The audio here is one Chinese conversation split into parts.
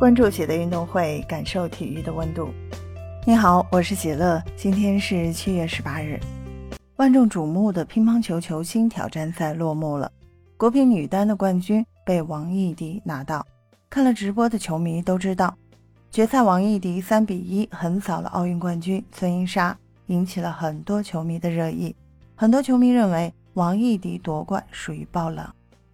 关注喜乐运动会，感受体育的温度。你好，我是喜乐。今天是七月十八日，万众瞩目的乒乓球球星挑战赛落幕了。国乒女单的冠军被王艺迪拿到。看了直播的球迷都知道，决赛王艺迪三比一横扫了奥运冠军孙颖莎，引起了很多球迷的热议。很多球迷认为王艺迪夺冠属于爆冷。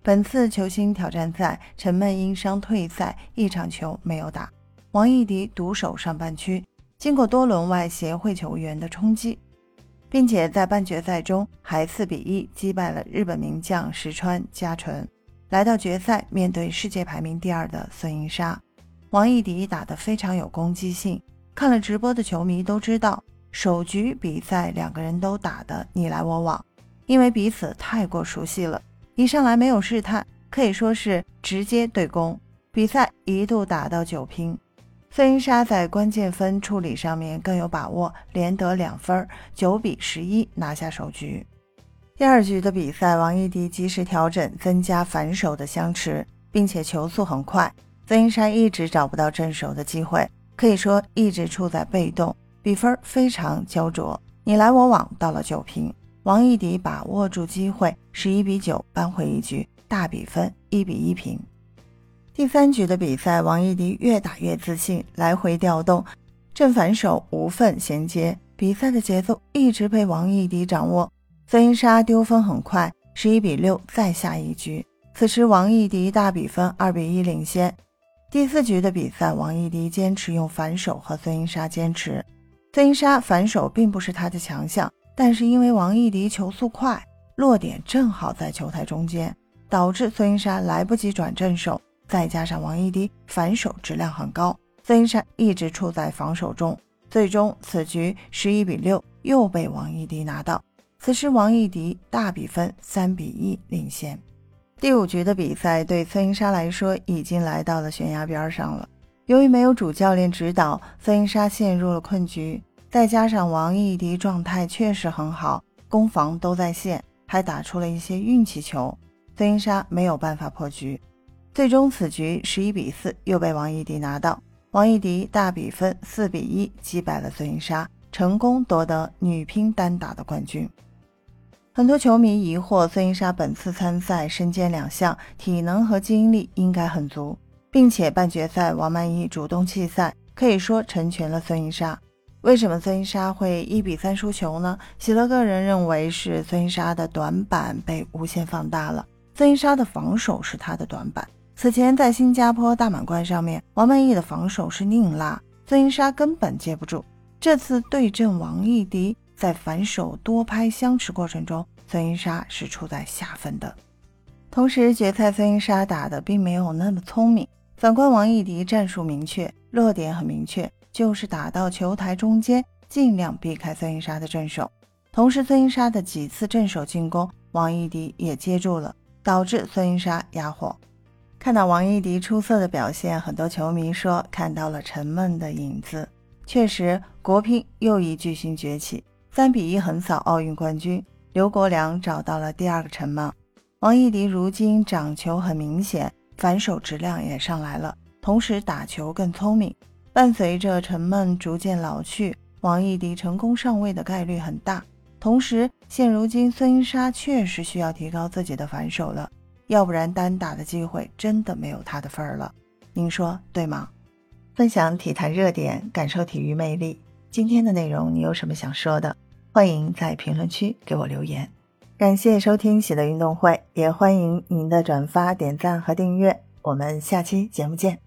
本次球星挑战赛，陈梦因伤退赛，一场球没有打。王艺迪独守上半区，经过多轮外协会球员的冲击，并且在半决赛中还四比一击败了日本名将石川佳纯，来到决赛面对世界排名第二的孙颖莎。王艺迪打得非常有攻击性，看了直播的球迷都知道，首局比赛两个人都打得你来我往，因为彼此太过熟悉了。一上来没有试探，可以说是直接对攻。比赛一度打到九平，孙颖莎在关键分处理上面更有把握，连得两分，九比十一拿下首局。第二局的比赛，王艺迪及时调整，增加反手的相持，并且球速很快。孙颖莎一直找不到正手的机会，可以说一直处在被动，比分非常焦灼，你来我往，到了九平。王艺迪把握住机会，十一比九扳回一局，大比分一比一平。第三局的比赛，王艺迪越打越自信，来回调动，正反手无缝衔接，比赛的节奏一直被王艺迪掌握。孙颖莎丢分很快，十一比六再下一局。此时王艺迪大比分二比一领先。第四局的比赛，王艺迪坚持用反手和孙颖莎坚持，孙颖莎反手并不是他的强项。但是因为王艺迪球速快，落点正好在球台中间，导致孙颖莎来不及转正手，再加上王艺迪反手质量很高，孙颖莎一直处在防守中，最终此局十一比六又被王艺迪拿到。此时王艺迪大比分三比一领先。第五局的比赛对孙颖莎来说已经来到了悬崖边上了，由于没有主教练指导，孙颖莎陷入了困局。再加上王艺迪状态确实很好，攻防都在线，还打出了一些运气球，孙颖莎没有办法破局。最终此局十一比四又被王艺迪拿到，王艺迪大比分四比一击败了孙颖莎，成功夺得女乒单打的冠军。很多球迷疑惑，孙颖莎本次参赛身兼两项，体能和精力应该很足，并且半决赛王曼昱主动弃赛，可以说成全了孙颖莎。为什么孙颖莎会一比三输球呢？喜乐个人认为是孙颖莎的短板被无限放大了。孙颖莎的防守是她的短板。此前在新加坡大满贯上面，王曼昱的防守是宁拉，孙颖莎根本接不住。这次对阵王艺迪，在反手多拍相持过程中，孙颖莎是处在下风的。同时，决赛孙颖莎打的并没有那么聪明。反观王艺迪，战术明确，落点很明确。就是打到球台中间，尽量避开孙颖莎的正手。同时，孙颖莎的几次正手进攻，王艺迪也接住了，导致孙颖莎哑火。看到王艺迪出色的表现，很多球迷说看到了陈梦的影子。确实，国乒又一巨星崛起，三比一横扫奥运冠军。刘国梁找到了第二个陈梦。王艺迪如今掌球很明显，反手质量也上来了，同时打球更聪明。伴随着陈梦逐渐老去，王艺迪成功上位的概率很大。同时，现如今孙颖莎确实需要提高自己的反手了，要不然单打的机会真的没有她的份儿了。您说对吗？分享体坛热点，感受体育魅力。今天的内容你有什么想说的？欢迎在评论区给我留言。感谢收听喜乐运动会，也欢迎您的转发、点赞和订阅。我们下期节目见。